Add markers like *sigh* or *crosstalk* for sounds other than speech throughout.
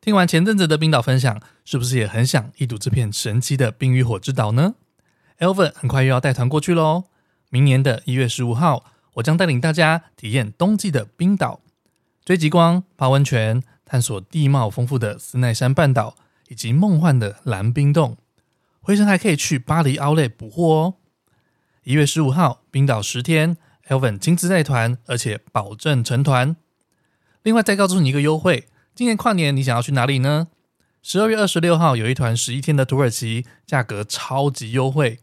听完前阵子的冰岛分享，是不是也很想一睹这片神奇的冰与火之岛呢？Elven 很快又要带团过去喽！明年的一月十五号，我将带领大家体验冬季的冰岛，追极光、泡温泉，探索地貌丰富的斯奈山半岛，以及梦幻的蓝冰洞。回程还可以去巴黎奥莱补货哦！一月十五号，冰岛十天，Elven 亲自带团，而且保证成团。另外，再告诉你一个优惠，今年跨年你想要去哪里呢？十二月二十六号有一团十一天的土耳其，价格超级优惠。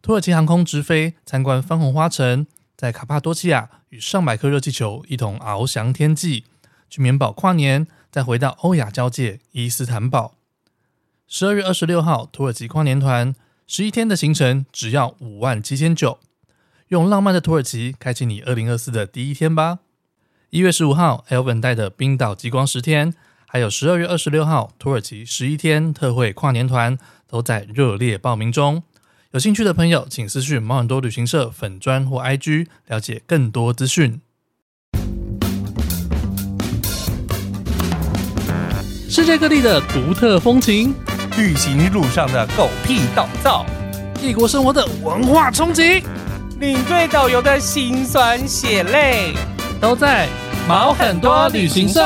土耳其航空直飞参观番红花城，在卡帕多奇亚与上百颗热气球一同翱翔天际，去棉堡跨年，再回到欧亚交界伊斯坦堡。十二月二十六号，土耳其跨年团十一天的行程只要五万七千九，用浪漫的土耳其开启你二零二四的第一天吧。一月十五号，Elven 带的冰岛极光十天，还有十二月二十六号土耳其十一天特惠跨年团都在热烈报名中。有兴趣的朋友，请私讯毛很多旅行社粉砖或 IG 了解更多资讯。世界各地的独特风情，旅行路上的狗屁倒灶，异国生活的文化冲击，领队导游的辛酸血泪，都在毛很多旅行社。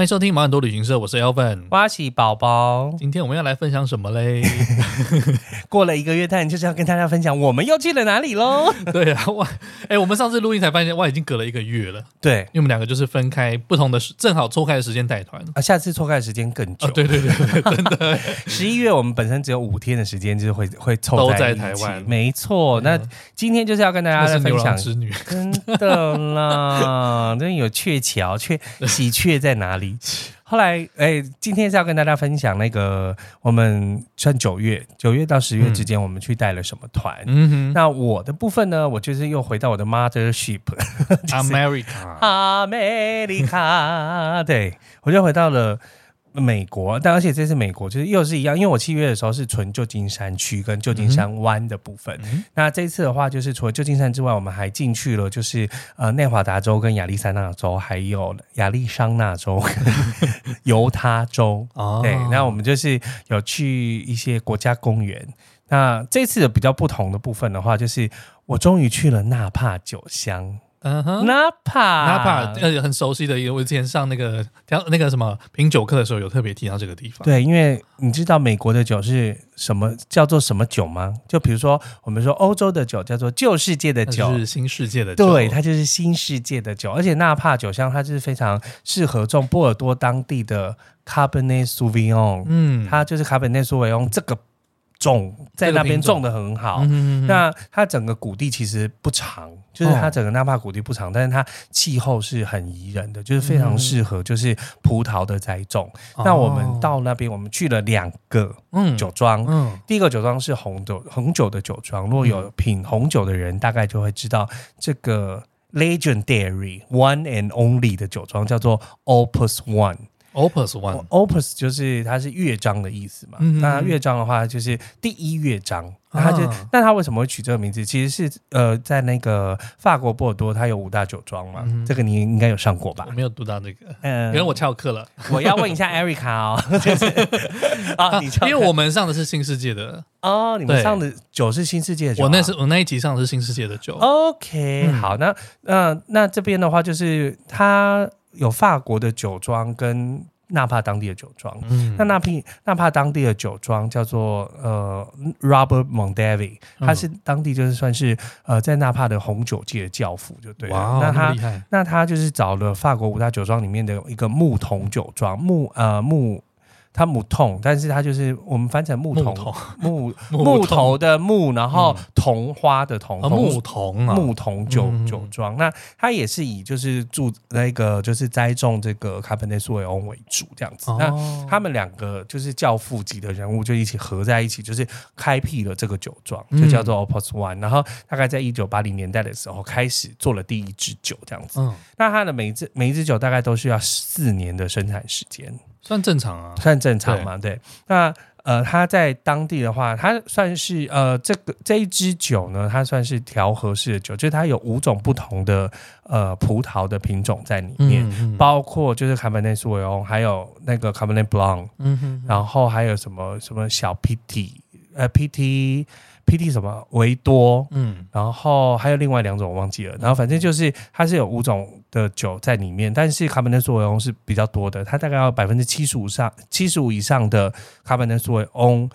欢迎收听毛很多旅行社，我是 Elven，挖喜宝宝。今天我们要来分享什么嘞？*laughs* 过了一个月，但就是要跟大家分享我们又去了哪里喽？*laughs* 对啊，哇，哎，我们上次录音才发现，哇，已经隔了一个月了。对，因为我们两个就是分开不同的时，正好错开的时间带团啊。下次错开的时间更久。哦、对对对对，真的。*laughs* 十一月我们本身只有五天的时间，就是会会凑都在台湾。没错，那今天就是要跟大家来分享之女，真的啦，真有鹊桥，鹊喜鹊在哪里？后来，哎，今天是要跟大家分享那个我们算九月，九月到十月之间，我们去带了什么团？嗯哼。那我的部分呢，我就是又回到我的 mothership，America，America，*laughs* 对，我就回到了。美国，但而且这次美国就是又是一样，因为我七月的时候是纯旧金山区跟旧金山湾的部分，嗯、那这次的话就是除了旧金山之外，我们还进去了，就是呃内华达州跟亚利桑那州，还有亚利桑那州、*laughs* 犹他州。哦，对，那我们就是有去一些国家公园。那这次的比较不同的部分的话，就是我终于去了纳帕酒乡。嗯哼，纳帕，纳帕，呃，很熟悉的，因为我之前上那个调那个什么品酒课的时候，有特别提到这个地方。对，因为你知道美国的酒是什么叫做什么酒吗？就比如说我们说欧洲的酒叫做旧世界的酒，是新世界的酒，对，它就是新世界的酒。而且纳帕酒香它就是非常适合种波尔多当地的 Cabernet Sauvignon，嗯，它就是 Cabernet Sauvignon 这个。种在那边种的很好，嗯、那它整个谷地其实不长，就是它整个纳帕谷地不长，但是它气候是很宜人的，就是非常适合就是葡萄的栽种。嗯、那我们到那边，我们去了两个酒庄，嗯。嗯、第一个酒庄是红酒红酒的酒庄，如果有品红酒的人，大概就会知道这个 legendary one and only 的酒庄叫做 Opus One。Opus One，Opus 就是它是乐章的意思嘛。那乐章的话就是第一乐章，那它就那它为什么会取这个名字？其实是呃，在那个法国波尔多，它有五大酒庄嘛。嗯、这个你应该有上过吧？我没有读到那个，嗯，因为我翘课了。我要问一下 Erica 哦，*laughs* 就是啊，你，因为我们上的是新世界的哦，你们上的酒是新世界的酒，啊。我那是我那一集上的是新世界的酒。OK，、嗯、好，那那那这边的话就是它。有法国的酒庄跟纳帕当地的酒庄，嗯，那纳帕纳帕当地的酒庄叫做呃 Robert Mondavi，他是当地就是算是呃在纳帕的红酒界的教父，就对了。哇，那他那，那他就是找了法国五大酒庄里面的一个木桶酒庄，木呃木。它木桶，但是它就是我们翻成木桶木 *laughs* 木头的木，然后桐花的桐，木桶啊，木桶酒酒庄。那它也是以就是住那个就是栽种这个卡本内苏维翁为主这样子。那他们两个就是教父级的人物，就一起合在一起，就是开辟了这个酒庄，就叫做 Opus One。然后大概在一九八零年代的时候，开始做了第一支酒这样子。那它的每一支每一支酒大概都需要四年的生产时间。算正常啊，算正常嘛？对，对，那呃，它在当地的话，它算是呃，这个这一支酒呢，它算是调和式的酒，就是它有五种不同的呃葡萄的品种在里面，嗯嗯、包括就是卡本内苏维翁，还有那个卡本内布朗，嗯哼，然后还有什么什么小 PT，呃 PT。PT 什么维多，嗯，然后还有另外两种我忘记了，然后反正就是它是有五种的酒在里面，但是卡本内苏维翁是比较多的，它大概要百分之七十五上七十五以上的卡本内苏维翁。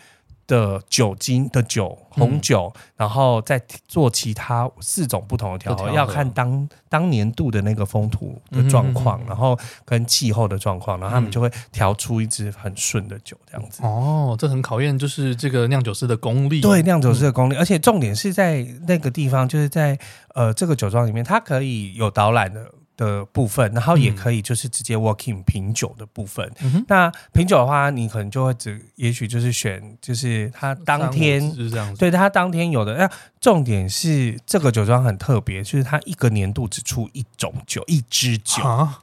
的酒精的酒红酒，嗯、然后再做其他四种不同的调和，要看当当年度的那个风土的状况，嗯、然后跟气候的状况，然后他们就会调出一支很顺的酒，这样子。哦，这很考验就是这个酿酒师的功力。对，酿酒师的功力，嗯、而且重点是在那个地方，就是在呃这个酒庄里面，它可以有导览的。的部分，然后也可以就是直接 working 品酒的部分。嗯、那品酒的话，你可能就会只，也许就是选，就是他当天，是这样子。对，他当天有的。那重点是这个酒庄很特别，就是它一个年度只出一种酒，一支酒。啊、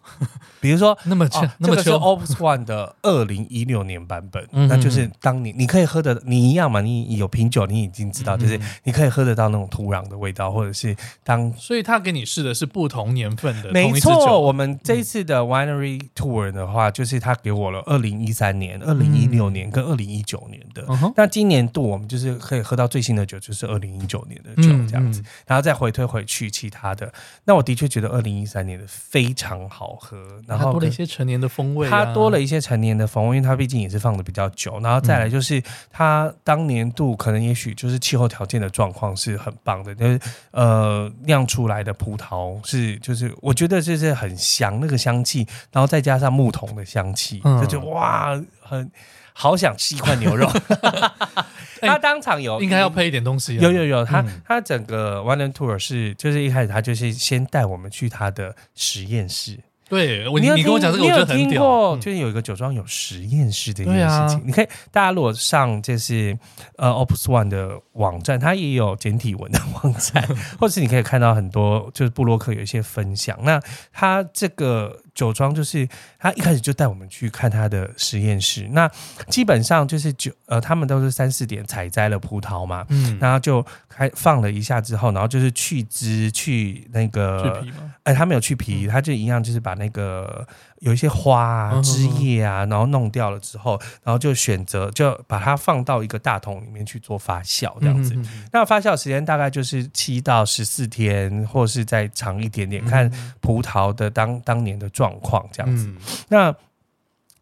比如说，*laughs* 那么哦，那么这个是 Opus One 的 *laughs* 二零一六年版本，嗯、那就是当你你可以喝的，你一样嘛，你有品酒，你已经知道，就是你可以喝得到那种土壤的味道，或者是当，所以他给你试的是不同年份的。没错，我们这一次的 Winery Tour 的话，就是他给我了二零一三年、二零一六年跟二零一九年的。那今年度我们就是可以喝到最新的酒，就是二零一九年的酒这样子，然后再回推回去其他的。那我的确觉得二零一三年的非常好喝，然后多了一些陈年的风味。它多了一些陈年的风味，因为它毕竟也是放的比较久。然后再来就是它当年度可能也许就是气候条件的状况是很棒的，就是呃酿出来的葡萄是就是我觉得。这是很香，那个香气，然后再加上木桶的香气，嗯、就觉得哇，很好想吃一块牛肉。*laughs* 他当场有应该要配一点东西，有有有，他、嗯、他整个 One and Tour 是就是一开始他就是先带我们去他的实验室。对，我你你跟我讲这个，我觉得很屌。过就是有一个酒庄有实验室的一件事情，啊、你可以大家如果上就是呃 Opus One 的网站，它也有简体文的网站，*laughs* 或是你可以看到很多就是布洛克有一些分享。那它这个。酒庄就是他一开始就带我们去看他的实验室，那基本上就是酒呃，他们都是三四点采摘了葡萄嘛，嗯，然后就开放了一下之后，然后就是去汁去那个去皮吗？哎，他没有去皮，他就一样就是把那个。有一些花啊、枝叶啊，然后弄掉了之后，然后就选择就把它放到一个大桶里面去做发酵，这样子。嗯、哼哼那发酵时间大概就是七到十四天，或是再长一点点，看葡萄的当当年的状况这样子。嗯、那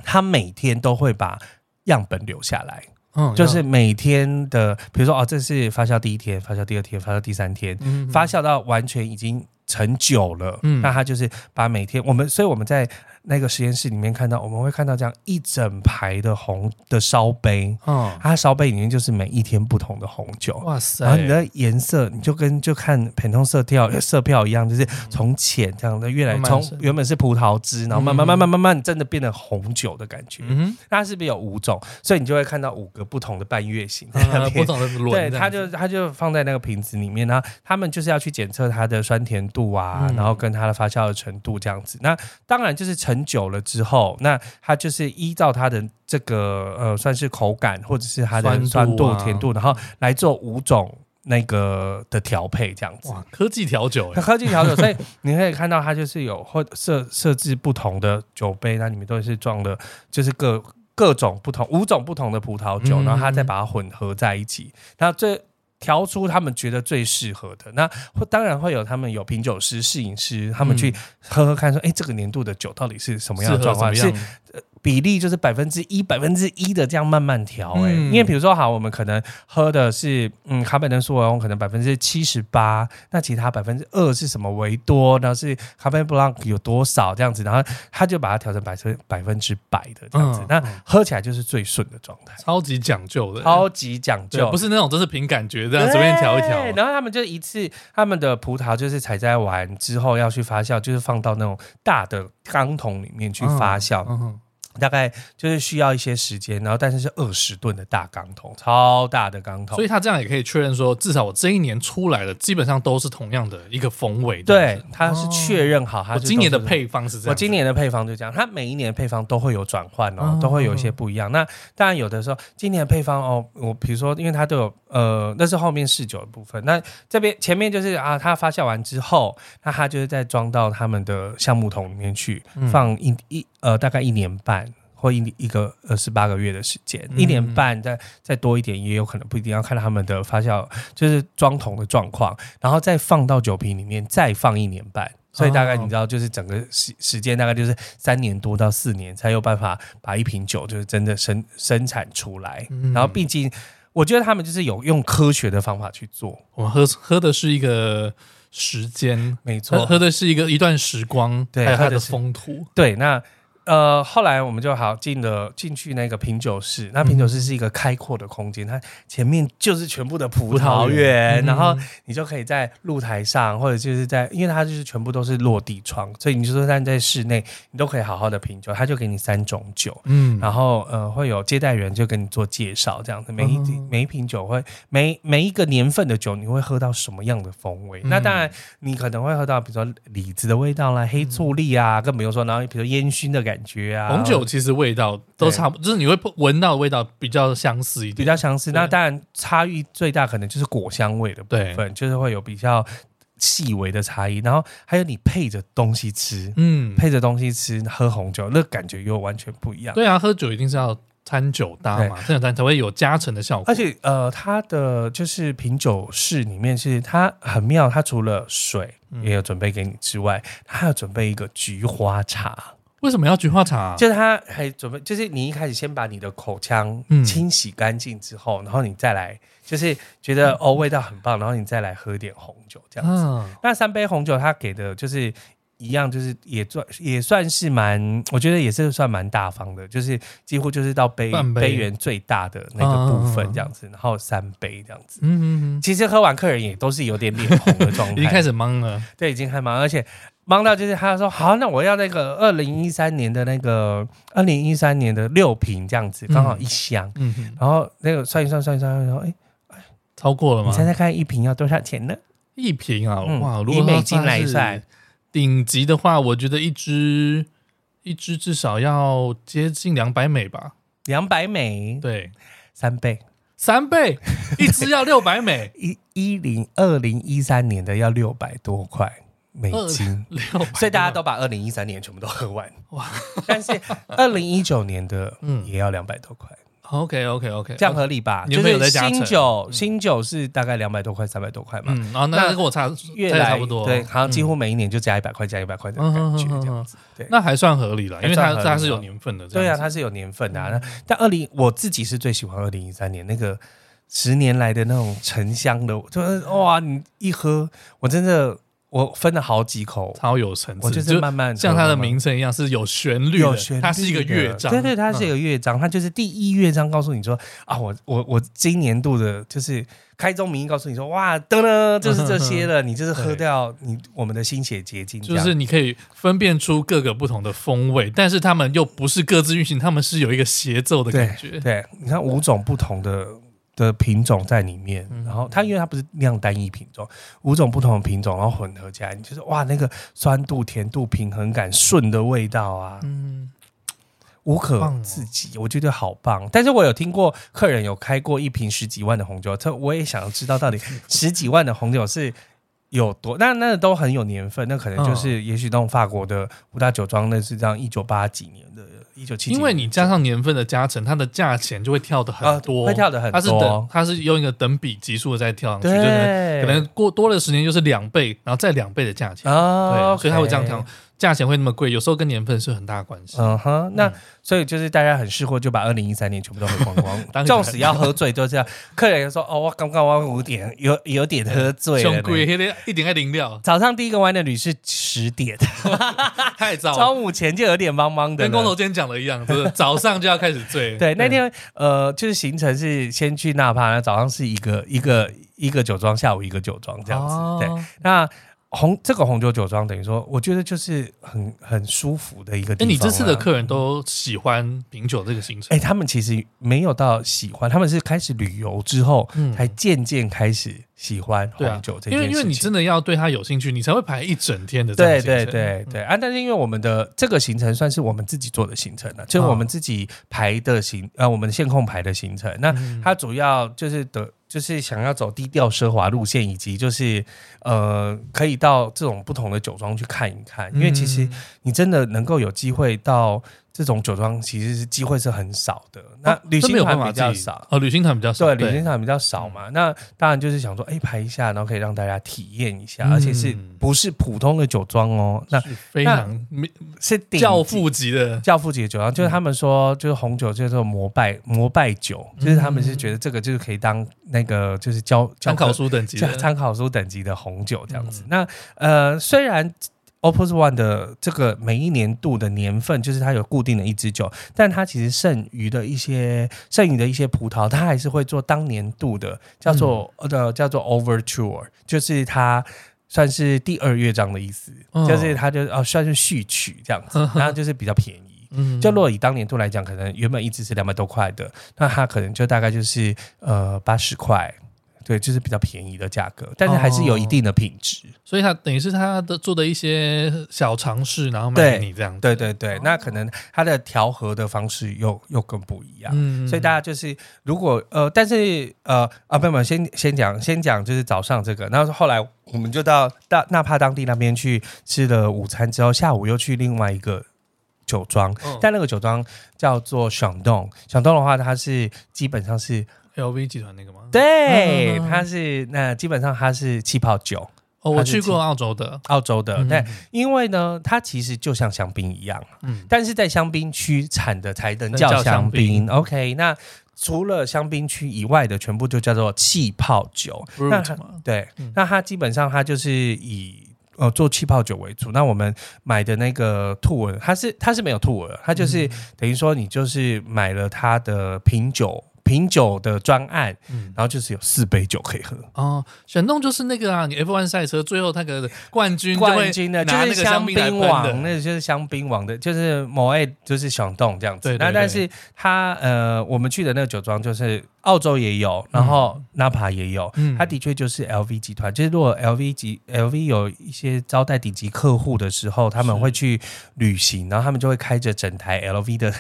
他每天都会把样本留下来，嗯，就是每天的，比如说哦，这是发酵第一天，发酵第二天，发酵第三天，发酵到完全已经成酒了，嗯，那他就是把每天我们，所以我们在。那个实验室里面看到，我们会看到这样一整排的红的烧杯，嗯，它烧杯里面就是每一天不同的红酒，哇塞！然后你的颜色，你就跟就看 pentone 色调色票一样，就是从浅这样的越来从原本是葡萄汁，然后慢慢慢慢慢慢真的变成红酒的感觉。嗯哼，那它是不是有五种？所以你就会看到五个不同的半月形在那边，对，它就它就放在那个瓶子里面，然后他们就是要去检测它的酸甜度啊，然后跟它的发酵的程度这样子。那当然就是很久了之后，那它就是依照它的这个呃，算是口感或者是它的酸度、啊、甜度，然后来做五种那个的调配，这样子。哇，科技调酒，科技调酒，所以你可以看到它就是有或设 *laughs* 设置不同的酒杯，那里面都是装的，就是各各种不同五种不同的葡萄酒，嗯、然后它再把它混合在一起，那这。调出他们觉得最适合的，那会当然会有他们有品酒师、摄影师，他们去喝喝看，说，哎、欸，这个年度的酒到底是什么样的状况？是。比例就是百分之一、百分之一的这样慢慢调，哎，因为比如说好，我们可能喝的是嗯卡本内苏维翁，可能百分之七十八，那其他百分之二是什么维多，然后是卡本内布朗有多少这样子，然后他就把它调成百分百分之百的这样子，那喝起来就是最顺的状态，超级讲究的，超级讲究，不是那种都是凭感觉这样随便调一调。然后他们就一次，他们的葡萄就是采摘完之后要去发酵，就是放到那种大的钢桶里面去发酵。大概就是需要一些时间，然后但是是二十吨的大钢桶，超大的钢桶，所以他这样也可以确认说，至少我这一年出来的基本上都是同样的一个风味。对，他是确认好，他、哦、今年的配方是这样。我今年的配方就这样，他每一年的配方都会有转换哦，都会有一些不一样。哦、那当然有的时候，今年的配方哦，我比如说，因为它都有呃，那是后面试酒的部分。那这边前面就是啊，它发酵完之后，那它就是再装到他们的橡木桶里面去放一一。呃，大概一年半或一一个呃十八个月的时间，嗯、一年半再再多一点也有可能，不一定要看他们的发酵，就是装桶的状况，然后再放到酒瓶里面再放一年半，所以大概你知道，就是整个时时间大概就是三年多到四年才有办法把一瓶酒就是真的生生产出来。嗯、然后毕竟我觉得他们就是有用科学的方法去做，我喝喝的是一个时间，没错，喝的是一个一段时光，对，还有它的风土，对，那。呃，后来我们就好进了进去那个品酒室，那品酒室是一个开阔的空间，它前面就是全部的葡萄园，然后你就可以在露台上，或者就是在，因为它就是全部都是落地窗，所以你就说站在室内，你都可以好好的品酒，他就给你三种酒，嗯，然后呃会有接待员就跟你做介绍，这样子，每一每一瓶酒会每每一个年份的酒，你会喝到什么样的风味？那当然你可能会喝到比如说李子的味道啦，黑醋栗啊，更不用说，然后比如说烟熏的感觉。觉啊，红酒其实味道都差不多，就是你会闻到的味道比较相似一点，比较相似。那当然差异最大可能就是果香味的部分，就是会有比较细微的差异。然后还有你配着东西吃，嗯，配着东西吃喝红酒，那感觉又完全不一样。对啊，喝酒一定是要餐酒搭嘛，这样才会有加成的效果。而且呃，它的就是品酒室里面是它很妙，它除了水也有准备给你之外，它还有准备一个菊花茶。为什么要菊花茶啊？就是他还准备，就是你一开始先把你的口腔清洗干净之后，嗯、然后你再来，就是觉得哦味道很棒，然后你再来喝点红酒这样子。嗯、那三杯红酒他给的就是一样，就是也算也算是蛮，我觉得也是算蛮大方的，就是几乎就是到杯杯缘最大的那个部分这样子，然后三杯这样子。嗯嗯嗯。其实喝完客人也都是有点脸红的状态，*laughs* 已经开始懵了。对，已经开始懵，而且。忙到就是他说好，那我要那个二零一三年的那个二零一三年的六瓶这样子，刚好一箱。嗯哼，然后那个算一算算一算，说哎哎，超过了吗？你猜猜看一瓶要多少钱呢？一瓶啊，哇！如果美金来算，顶级的话，我觉得一支一支至少要接近两百美吧。两百美，对，三倍，三倍，一支要六百美。*laughs* 一一零二零一三年的要六百多块。美金，所以大家都把二零一三年全部都喝完 *laughs* 哇！但是二零一九年的嗯也要两百多块。OK OK OK，这样合理吧？就是新酒新酒是大概两百多块三百多块嘛。嗯，然后那跟我差越来差不多，对，好像几乎每一年就加一百块，加一百块的感觉这样子。对，那还算合理了，因为它它是有年份的。对啊，它是有年份的。那但二零我自己是最喜欢二零一三年那个十年来的那种沉香的，就是哇，你一喝，我真的。我分了好几口，超有层次，我就是慢慢像它的名称一样，是有旋律，有旋律，它是一个乐章，对对，它是一个乐章，它就是第一乐章告诉你说啊，我我我今年度的就是开宗明义告诉你说，哇，噔噔，就是这些了，你就是喝掉你我们的心血结晶，就是你可以分辨出各个不同的风味，但是他们又不是各自运行，他们是有一个协奏的感觉，对，你看五种不同的。的品种在里面，然后它因为它不是酿单一品种，五种不同的品种，然后混合起来，你就是哇，那个酸度、甜度、平衡感、顺的味道啊，嗯，无可自己，我觉得好棒。但是我有听过客人有开过一瓶十几万的红酒，他我也想要知道到底 *laughs* 十几万的红酒是有多，那那都很有年份，那可能就是也许那种法国的五大酒庄，那是这样一九八几年的。一九七，因为你加上年份的加成，它的价钱就会跳的很多，会跳的很多。它是等，它是用一个等比级数的在跳上去，就可能过多了十年就是两倍，然后再两倍的价钱。对，所以它会这样跳。价钱会那么贵，有时候跟年份是很大关系。嗯哼，那所以就是大家很适合就把二零一三年全部都喝光光。*laughs* 纵使 *laughs* 要喝醉，就这样。客人说：“哦，我刚刚我五点有有点喝醉了。”一点爱零料。早上第一个 wine 的旅是十点，*laughs* 太早。中午前就有点茫茫的，跟工头今天讲的一样，就是早上就要开始醉。对，那天呃，就是行程是先去纳帕，那早上是一个一个一个酒庄，下午一个酒庄这样子。对，那。红这个红酒酒庄等于说，我觉得就是很很舒服的一个地方。哎，你这次的客人都喜欢品酒这个行程？哎，他们其实没有到喜欢，他们是开始旅游之后，嗯、才渐渐开始喜欢红酒这件事情。因为因为你真的要对他有兴趣，你才会排一整天的。对对对对啊！但是因为我们的这个行程算是我们自己做的行程了，就是我们自己排的行，哦、呃，我们线控排的行程。那它主要就是的。就是想要走低调奢华路线，以及就是呃，可以到这种不同的酒庄去看一看，因为其实你真的能够有机会到。这种酒庄其实是机会是很少的，那旅行团比较少。哦，旅行团比较少，对，旅行团比较少嘛。那当然就是想说，哎，排一下，然后可以让大家体验一下，而且是不是普通的酒庄哦？那非常是教父级的。教父级的酒庄，就是他们说，就是红酒叫做膜拜膜拜酒，就是他们是觉得这个就是可以当那个就是教参考书等级参考书等级的红酒这样子。那呃，虽然。Opus One 的这个每一年度的年份，就是它有固定的一支酒，但它其实剩余的一些剩余的一些葡萄，它还是会做当年度的，叫做呃、嗯、叫做 Overture，就是它算是第二乐章的意思，哦、就是它就哦算是序曲这样子，然后就是比较便宜，嗯，就如果以当年度来讲，可能原本一支是两百多块的，那它可能就大概就是呃八十块。对，就是比较便宜的价格，但是还是有一定的品质，哦、所以它等于是他的做的一些小尝试，然后卖给你这样子。对对对，哦、那可能它的调和的方式又又更不一样。嗯，所以大家就是如果呃，但是呃啊，不不，先先讲先讲，就是早上这个，然后后来我们就到大纳帕当地那边去吃了午餐之后，下午又去另外一个酒庄，哦、但那个酒庄叫做响动，响动的话，它是基本上是。LV 集团那个吗？对，它是那基本上它是气泡酒。哦，我去过澳洲的，澳洲的。对，因为呢，它其实就像香槟一样，嗯，但是在香槟区产的才能叫香槟。OK，那除了香槟区以外的，全部就叫做气泡酒。那对，那它基本上它就是以呃做气泡酒为主。那我们买的那个 tour，它是它是没有 tour，它就是等于说你就是买了它的品酒。品酒的专案，然后就是有四杯酒可以喝哦。选动就是那个啊，你 F1 赛车最后那个冠军，冠军的就是香槟王，那个就是香槟王的，就是某 A 就是选动这样子。那但是他呃，我们去的那个酒庄就是澳洲也有，然后纳帕也有，他的确就是 LV 集团。就是如果 LV 级 LV 有一些招待顶级客户的时候，他们会去旅行，然后他们就会开着整台 LV 的，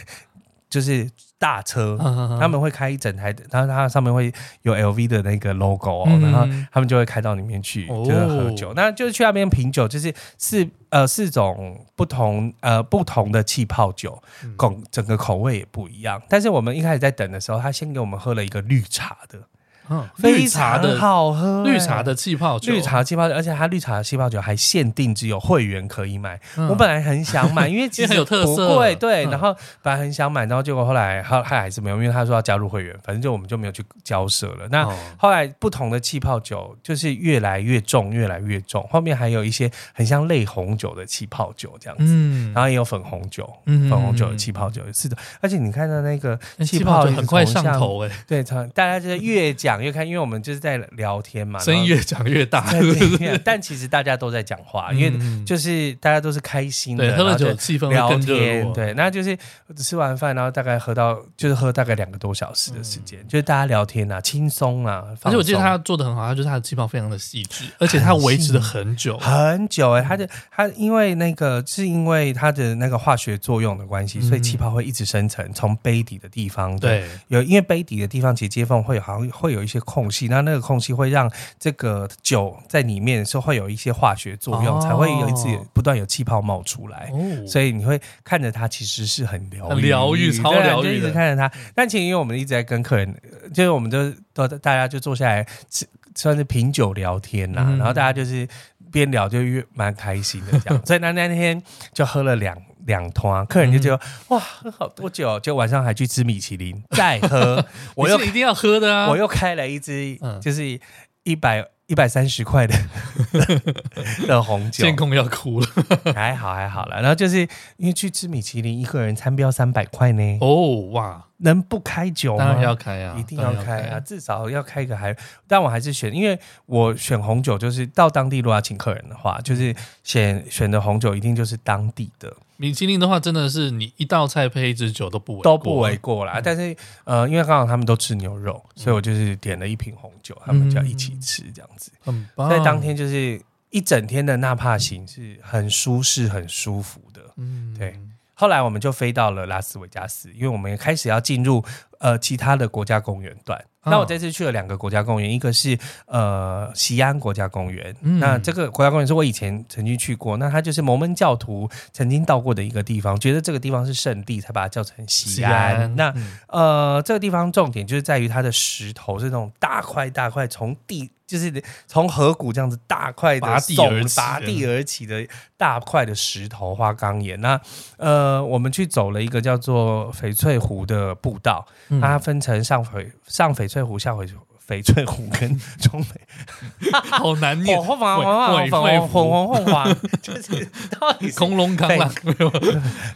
就是。大车，他们会开一整台的，然后它上面会有 LV 的那个 logo，嗯、然后他们就会开到里面去，就是喝酒。哦、那就是去那边品酒，就是四呃四种不同呃不同的气泡酒，整、嗯、整个口味也不一样。但是我们一开始在等的时候，他先给我们喝了一个绿茶的。嗯，绿茶的好喝，绿茶的气泡酒，绿茶气泡酒，而且它绿茶的气泡酒还限定只有会员可以买。我本来很想买，因为 *laughs* 其实很有特色，对对。然后本来很想买，然后结果后来他他还是没有，因为他说要加入会员，反正就我们就没有去交涉了。那后来不同的气泡酒就是越来越重，越来越重。后面还有一些很像类红酒的气泡酒这样子，嗯，然后也有粉红酒，粉红酒的气泡酒是的。而且你看到那个气泡酒很快上头哎，对，大家就是越讲。越看，因为我们就是在聊天嘛，声音越讲越大。但其实大家都在讲话，因为就是大家都是开心的，喝了酒气氛聊天。对，那就是吃完饭，然后大概喝到就是喝大概两个多小时的时间，就是大家聊天啊，轻松啊。而且我记得他做的很好，他就是他的气泡非常的细致，而且他维持了很久很久。哎，他的他因为那个是因为他的那个化学作用的关系，所以气泡会一直生成，从杯底的地方。对，有因为杯底的地方其实接缝会好像会有一些。空隙，那那个空隙会让这个酒在里面是会有一些化学作用，哦、才会有一次不断有气泡冒出来。哦、所以你会看着它，其实是很疗愈、疗愈、超疗愈，就一直看着它。但其实因为我们一直在跟客人，就是我们就都大家就坐下来吃，算是品酒聊天啦。嗯、然后大家就是边聊就越蛮开心的这样。所以那那天就喝了两。两团，客人就觉得、嗯、哇，喝好多酒，就晚上还去吃米其林，再喝，*laughs* 我又一定要喝的啊！我又开了一支，就是一百一百三十块的 *laughs* 的红酒，监控要哭了，还好还好了。然后就是因为去吃米其林，一个人餐标三百块呢。哦哇，能不开酒吗？当然要开啊，一定要开啊，至少要开个还。但我还是选，因为我选红酒，就是到当地如果要请客人的话，就是选选的红酒一定就是当地的。米其林的话，真的是你一道菜配一支酒都不为都不为过啦。嗯、但是呃，因为刚好他们都吃牛肉，所以我就是点了一瓶红酒，他们就要一起吃这样子。嗯，在当天就是一整天的纳帕行是很舒适、很舒服的。嗯，对。后来我们就飞到了拉斯维加斯，因为我们开始要进入呃其他的国家公园段。那我这次去了两个国家公园，一个是呃西安国家公园。嗯、那这个国家公园是我以前曾经去过，那它就是摩门教徒曾经到过的一个地方，觉得这个地方是圣地，才把它叫成西安。那、嗯、呃这个地方重点就是在于它的石头是那种大块大块从地。就是从河谷这样子大块的拔地而起，拔地而起的大块的石头花岗岩。那呃，我们去走了一个叫做翡翠湖的步道，嗯、它分成上翡上翡翠湖、下翡翡翠湖跟中翡，*laughs* 好难念。*laughs* 红黄黄黄黄红红黄，就是到底空龙扛了没有？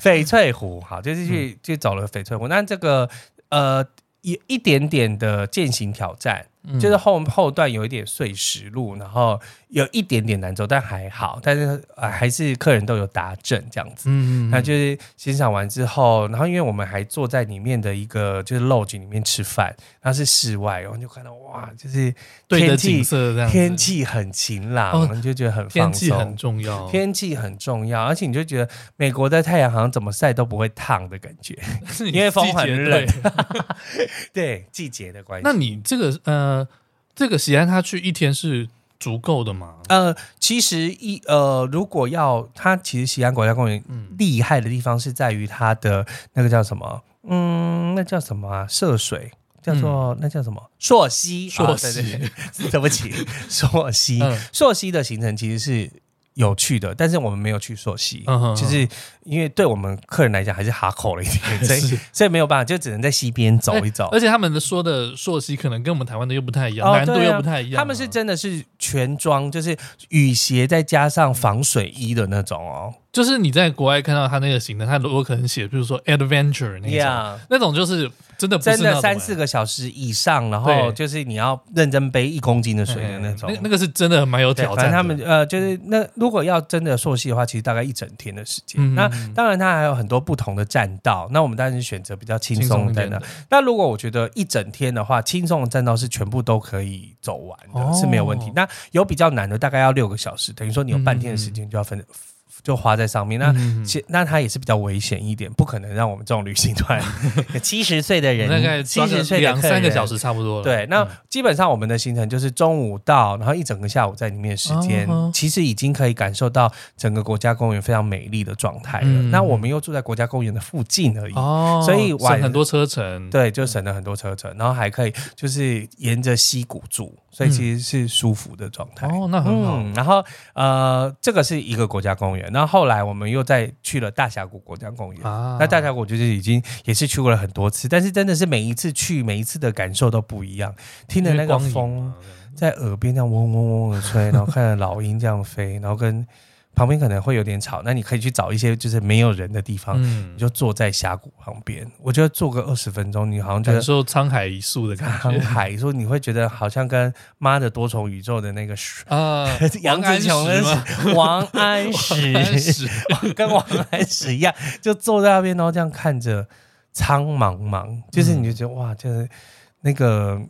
翡翠湖好，就是去去走了翡翠湖。那这个呃，一一点点的健行挑战。就是后后段有一点碎石路，然后有一点点难走，但还好，但是呃还是客人都有达阵这样子。嗯，嗯，那就是欣赏完之后，然后因为我们还坐在里面的一个就是 lodge 里面吃饭，那是室外，然后就看到哇，就是天气天气很晴朗，你就觉得很放松。天气很重要，天气很重要，而且你就觉得美国的太阳好像怎么晒都不会烫的感觉，*laughs* 因为风很冷。*laughs* 对季节的关系。那你这个呃。呃，这个锡安他去一天是足够的吗？呃，其实一呃，如果要它，其实西安国家公园厉害的地方是在于它的那个叫什么？嗯，那叫什么啊？涉水叫做、嗯、那叫什么？溯溪？溯溪？*laughs* 对不起，*laughs* 溯溪。溯溪的行程其实是有趣的，但是我们没有去溯溪，就是因为对我们客人来讲还是哈口了一点，*laughs* 所以所以没有办法，就只能在溪边走一走。而且他们的说的溯溪可能跟我们台湾的又不太一样，哦、难度又不太一样、啊。他们是真的是全装，就是雨鞋再加上防水衣的那种哦。就是你在国外看到他那个型的，他如果可能写，比如说 adventure 那种.那种就是真的真的三四个小时以上，然后就是你要认真背一公斤的水的那种。那那个是真的蛮有挑战。反正他们呃，就是那如果要真的溯溪的话，其实大概一整天的时间。嗯、那当然，它还有很多不同的栈道。那我们当然是选择比较轻松的栈道。那如果我觉得一整天的话，轻松的栈道是全部都可以走完的，哦、是没有问题。那有比较难的，大概要六个小时，等于说你有半天的时间就要分。嗯就花在上面，那其、嗯、那它也是比较危险一点，不可能让我们这种旅行团 *laughs* 七十岁的人，大概七十岁两三个小时差不多了。对，那基本上我们的行程就是中午到，然后一整个下午在里面时间，哦、其实已经可以感受到整个国家公园非常美丽的状态了。嗯、那我们又住在国家公园的附近而已，哦、所以省很多车程。对，就省了很多车程，然后还可以就是沿着溪谷住。所以其实是舒服的状态哦，那很好。嗯、然后呃，这个是一个国家公园。然后后来我们又再去了大峡谷国家公园。啊，那大峡谷就是已经也是去过了很多次，但是真的是每一次去，每一次的感受都不一样。听着那个风在耳边这样嗡嗡嗡的吹，然后看着老鹰这样飞，然后跟。旁边可能会有点吵，那你可以去找一些就是没有人的地方，嗯、你就坐在峡谷旁边。我觉得坐个二十分钟，你好像觉得感受沧海一粟的感觉。沧海，说你会觉得好像跟妈的多重宇宙的那个啊，*laughs* 杨紫琼的王安石，跟王安石一样，就坐在那边，然后这样看着苍茫茫，就是你就觉得、嗯、哇，就是那个。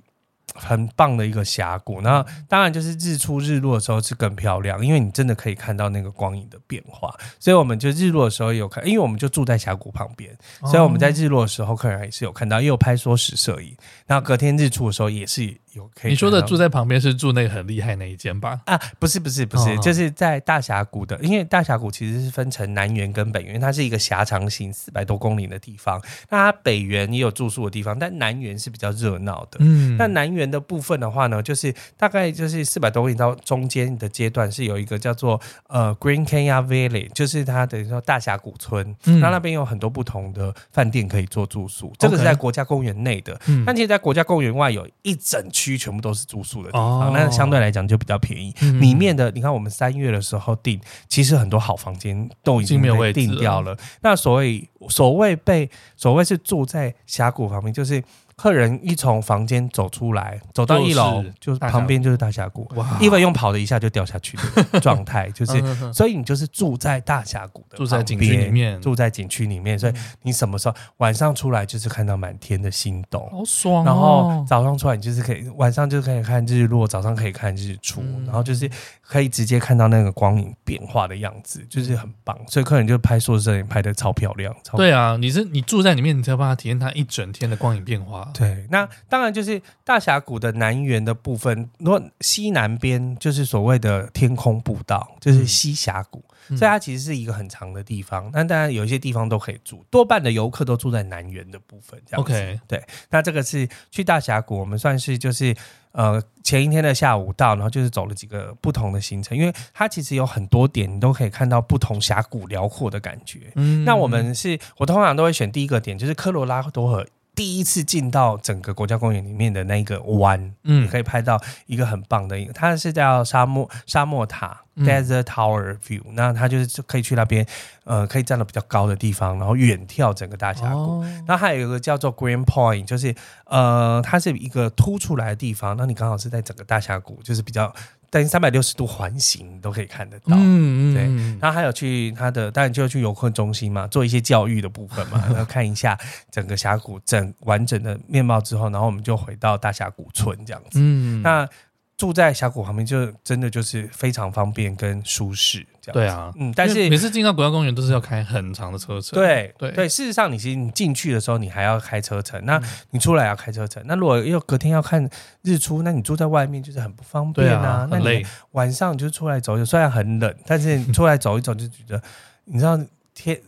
很棒的一个峡谷，那当然就是日出日落的时候是更漂亮，因为你真的可以看到那个光影的变化。所以我们就日落的时候有看，因为我们就住在峡谷旁边，所以我们在日落的时候客人也是有看到，也有拍缩时摄影。然后隔天日出的时候也是。有可以你说的住在旁边是住那个很厉害那一间吧？啊，不是不是不是，哦、就是在大峡谷的，因为大峡谷其实是分成南园跟北园，它是一个狭长型四百多公里的地方。那它北园也有住宿的地方，但南园是比较热闹的。嗯，那南园的部分的话呢，就是大概就是四百多公里到中间的阶段是有一个叫做呃 Grand Canyon Valley，就是它等于说大峡谷村。嗯，那那边有很多不同的饭店可以做住宿，这个是在国家公园内的。嗯，但其实，在国家公园外有一整区。区全部都是住宿的地方，那、哦、相对来讲就比较便宜。嗯、里面的你看，我们三月的时候订，其实很多好房间都已经被订掉了。了那所谓所谓被所谓是住在峡谷旁边，就是。客人一从房间走出来，走到一楼，就是旁边就是大峡谷，因为用跑的一下就掉下去的状态，就是，所以你就是住在大峡谷的，住在景区里面，住在景区里面，所以你什么时候晚上出来就是看到满天的星斗，好爽。然后早上出来你就是可以，晚上就可以看日落，早上可以看日出，然后就是可以直接看到那个光影变化的样子，就是很棒。所以客人就拍硕士摄影拍的超漂亮，超对啊，你是你住在里面，你才有办法体验它一整天的光影变化。对，那当然就是大峡谷的南缘的部分，如果西南边就是所谓的天空步道，就是西峡谷，嗯、所以它其实是一个很长的地方。那当然有一些地方都可以住，多半的游客都住在南缘的部分。这样子 OK，对。那这个是去大峡谷，我们算是就是呃前一天的下午到，然后就是走了几个不同的行程，因为它其实有很多点，你都可以看到不同峡谷辽阔的感觉。嗯，那我们是我通常都会选第一个点，就是科罗拉多河。第一次进到整个国家公园里面的那一个湾，嗯，可以拍到一个很棒的一个，它是叫沙漠沙漠塔、嗯、（Desert Tower View）。那它就是可以去那边，呃，可以站到比较高的地方，然后远眺整个大峡谷。哦、然后还有一个叫做 Green Point，就是呃，它是一个凸出来的地方。那你刚好是在整个大峡谷，就是比较。等于三百六十度环形都可以看得到，嗯嗯，对。然后还有去它的，当然就要去游客中心嘛，做一些教育的部分嘛，*laughs* 然后看一下整个峡谷整完整的面貌之后，然后我们就回到大峡谷村这样子。嗯，那。住在峡谷旁边，就真的就是非常方便跟舒适，这样。对啊，嗯，但是每次进到国家公园都是要开很长的车程。对对对，事实上，你其实你进去的时候，你还要开车程，那你出来要开车程。那如果要隔天要看日出，那你住在外面就是很不方便啊。那你晚上就出来走走，虽然很冷，但是你出来走一走就觉得，你知道天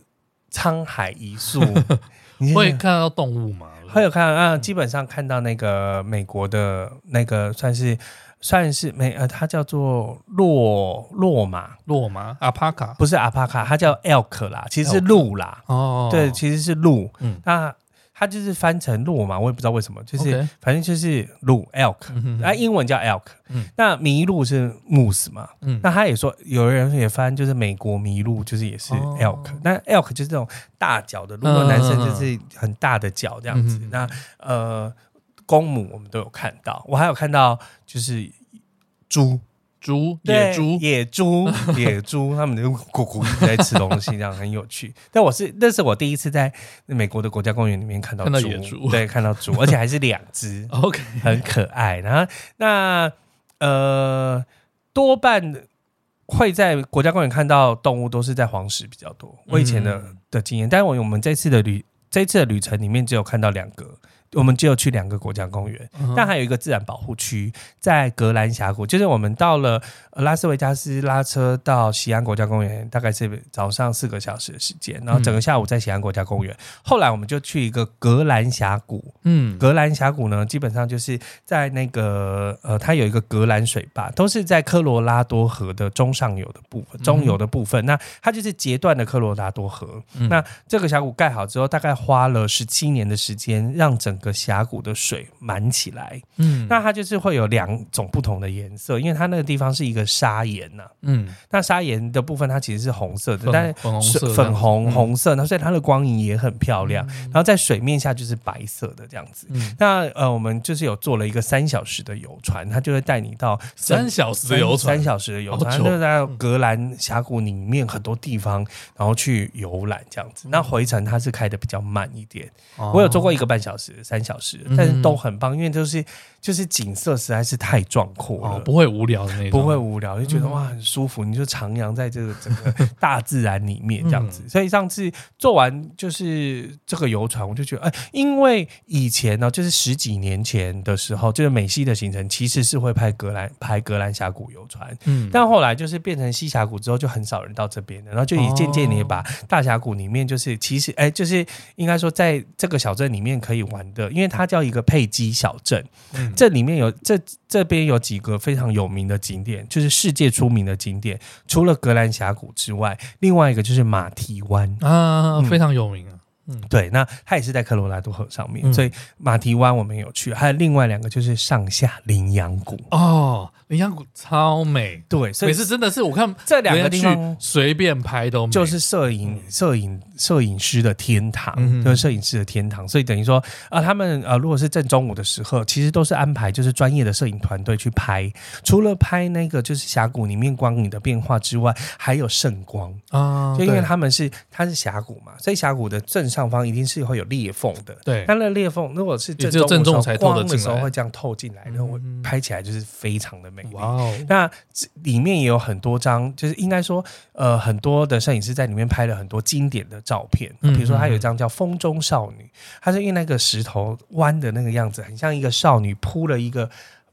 沧海一粟，*laughs* 你会看到动物吗？会有看啊，基本上看到那个美国的那个算是。算是没呃，它叫做洛洛马，洛马阿帕卡不是阿帕卡，它叫 elk 啦，其实是鹿啦。哦，对，其实是鹿。嗯，那它就是翻成洛马，我也不知道为什么，就是反正就是鹿 elk，那英文叫 elk。嗯，那麋鹿是 moose 嘛？嗯，那他也说有人也翻就是美国麋鹿，就是也是 elk。那 elk 就是这种大脚的鹿，男生就是很大的脚这样子。那呃。公母我们都有看到，我还有看到就是猪、猪、野猪、野猪、野猪，*laughs* 他们就咕咕一直在吃东西，这样很有趣。但我是那是我第一次在美国的国家公园里面看到猪，看到野猪，对，看到猪，*laughs* 而且还是两只，OK，很可爱。然后那呃，多半会在国家公园看到动物都是在黄石比较多。我以前的的经验，但是我我们这次的旅这次的旅程里面只有看到两个。我们只有去两个国家公园，但还有一个自然保护区在格兰峡谷。就是我们到了拉斯维加斯，拉车到西安国家公园，大概是早上四个小时的时间，然后整个下午在西安国家公园。后来我们就去一个格兰峡谷，嗯，格兰峡谷呢，基本上就是在那个呃，它有一个格兰水坝，都是在科罗拉多河的中上游的部分，中游的部分。那它就是截断的科罗拉多河。那这个峡谷盖好之后，大概花了十七年的时间，让整个峡谷的水满起来，嗯，那它就是会有两种不同的颜色，因为它那个地方是一个砂岩呐，嗯，那砂岩的部分它其实是红色的，粉但是粉红色粉红红色，那、嗯、所以它的光影也很漂亮，嗯、然后在水面下就是白色的这样子。嗯、那呃，我们就是有做了一个三小时的游船，它就会带你到三小时的游船，三小时的游船，就在格兰峡谷里面很多地方，然后去游览这样子。那回程它是开的比较慢一点，哦、我有做过一个半小时，三小时，但是都很棒，因为都是。就是景色实在是太壮阔了，不会无聊的那种，不会无聊，就觉得哇很舒服，你就徜徉在这个整个 *laughs* 大自然里面这样子。所以上次做完就是这个游船，我就觉得哎，因为以前呢，就是十几年前的时候，就是美西的行程其实是会拍格兰拍格兰峡谷游船，嗯，但后来就是变成西峡谷之后，就很少人到这边了，然后就也渐渐也把大峡谷里面就是其实哎，就是应该说在这个小镇里面可以玩的，因为它叫一个佩基小镇。这里面有这这边有几个非常有名的景点，就是世界出名的景点。除了格兰峡谷之外，另外一个就是马蹄湾。啊，非常有名啊。嗯，对，那它也是在科罗拉多河上面，嗯、所以马蹄湾我们有去，还有另外两个就是上下羚羊谷。哦，羚羊谷超美，对，所以是真的是我看这两个地方随便拍都美，就是摄影摄影摄影师的天堂，嗯、就是摄影师的天堂，所以等于说啊、呃，他们呃，如果是正中午的时候，其实都是安排就是专业的摄影团队去拍，除了拍那个就是峡谷里面光影的变化之外，还有圣光。啊，就因为他们是它是峡谷嘛，所以峡谷的正上方一定是会有裂缝的，对，它的裂缝如果是正中午的时候会这样透进来，然后拍起来就是非常的美丽。哇哦，那里面也有很多张，就是应该说呃很多的摄影师在里面拍了很多经典的照片，比如说他有一张叫《风中少女》，它是因为那个石头弯的那个样子，很像一个少女铺了一个。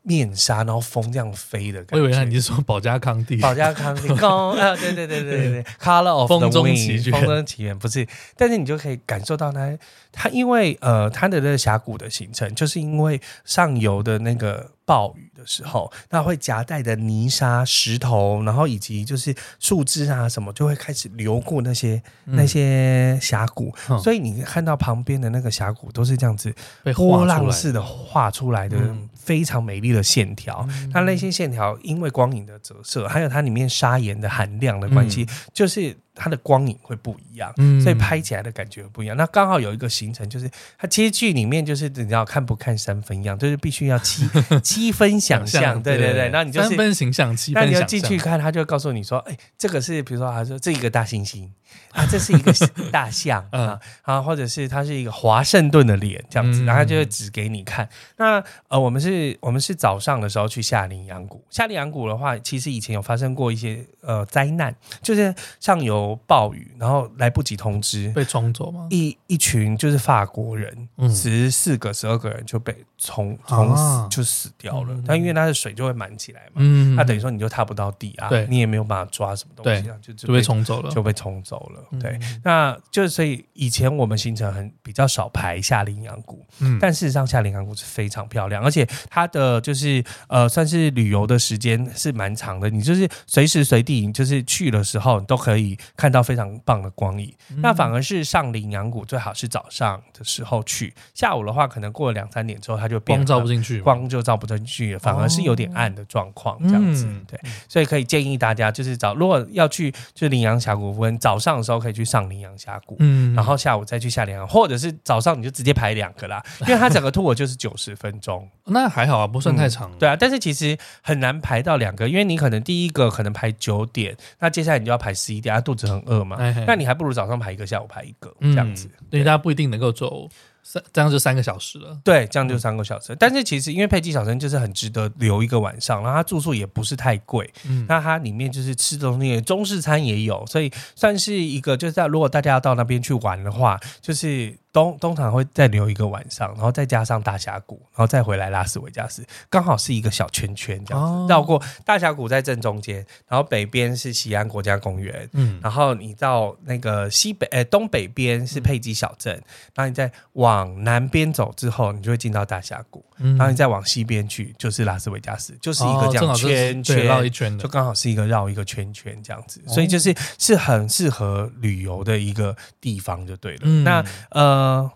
面纱，然后风这样飞的感觉。我以为你是说保加康帝，保加康帝，啊，对对对对 *laughs* 对对，Color of the Wind，风中奇缘，风中奇缘不是，但是你就可以感受到它，它因为呃，它的那个峡谷的形成，就是因为上游的那个。暴雨的时候，那会夹带的泥沙、石头，然后以及就是树枝啊什么，就会开始流过那些、嗯、那些峡谷，嗯、所以你看到旁边的那个峡谷都是这样子波浪式的画出来的，非常美丽的线条。嗯、那那些线条因为光影的折射，还有它里面砂岩的含量的关系，嗯、就是。它的光影会不一样，嗯、所以拍起来的感觉不一样。那刚好有一个行程，就是它其实剧里面就是你知道看不看三分一样，就是必须要七 *laughs* 七分想象，对对对。那你就是三分形象，七分。那你要进去看，他就会告诉你说，哎，这个是比如说，他说这一个大猩猩。啊，这是一个大象啊，*laughs* 啊，或者是它是一个华盛顿的脸这样子，然后他就会指给你看。那呃，我们是，我们是早上的时候去夏令阳谷。夏令阳谷的话，其实以前有发生过一些呃灾难，就是上游暴雨，然后来不及通知，被冲走吗？一一群就是法国人，十四个、十二个人就被冲冲死，就死掉了。但因为它的水就会满起来嘛，嗯，那等于说你就踏不到地啊，对，你也没有办法抓什么东西啊，就就被冲走了，就被冲走了。对，那就所以以前我们行程很比较少排下羚羊谷，嗯，但事实上下羚羊谷是非常漂亮，而且它的就是呃算是旅游的时间是蛮长的，你就是随时随地就是去的时候你都可以看到非常棒的光影。嗯、那反而是上羚羊谷最好是早上的时候去，下午的话可能过了两三点之后它就变光照不进去，光就照不进去，反而是有点暗的状况这样子。对，所以可以建议大家就是早如果要去就羚羊峡谷部分早上的时候。可以去上羚羊峡谷，嗯，然后下午再去下羚羊，或者是早上你就直接排两个啦，*laughs* 因为它整个 tour 就是九十分钟，那还好啊，不算太长，嗯。对啊，但是其实很难排到两个，因为你可能第一个可能排九点，那接下来你就要排十一点，啊，肚子很饿嘛，嘿嘿，那你还不如早上排一个，下午排一个这样子，对，大家不一定能够走。三这样就三个小时了，对，这样就三个小时。嗯、但是其实因为佩吉小镇就是很值得留一个晚上，然后它住宿也不是太贵，嗯，那它里面就是吃的东西，中式餐也有，所以算是一个就是在如果大家要到那边去玩的话，就是。东通常会再留一个晚上，然后再加上大峡谷，然后再回来拉斯维加斯，刚好是一个小圈圈这样子，绕过大峡谷在正中间，然后北边是西安国家公园，嗯，然后你到那个西北呃东北边是佩吉小镇，然后你再往南边走之后，你就会进到大峡谷，然后你再往西边去就是拉斯维加斯，就是一个这样圈圈绕一圈的，就刚好是一个绕一个圈圈这样子，所以就是是很适合旅游的一个地方就对了。那呃。呃，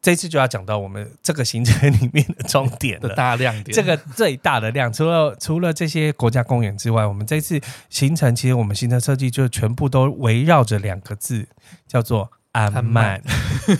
这次就要讲到我们这个行程里面的重点的大亮点。这个最大的亮，除了除了这些国家公园之外，我们这次行程其实我们行程设计就全部都围绕着两个字，叫做。安曼，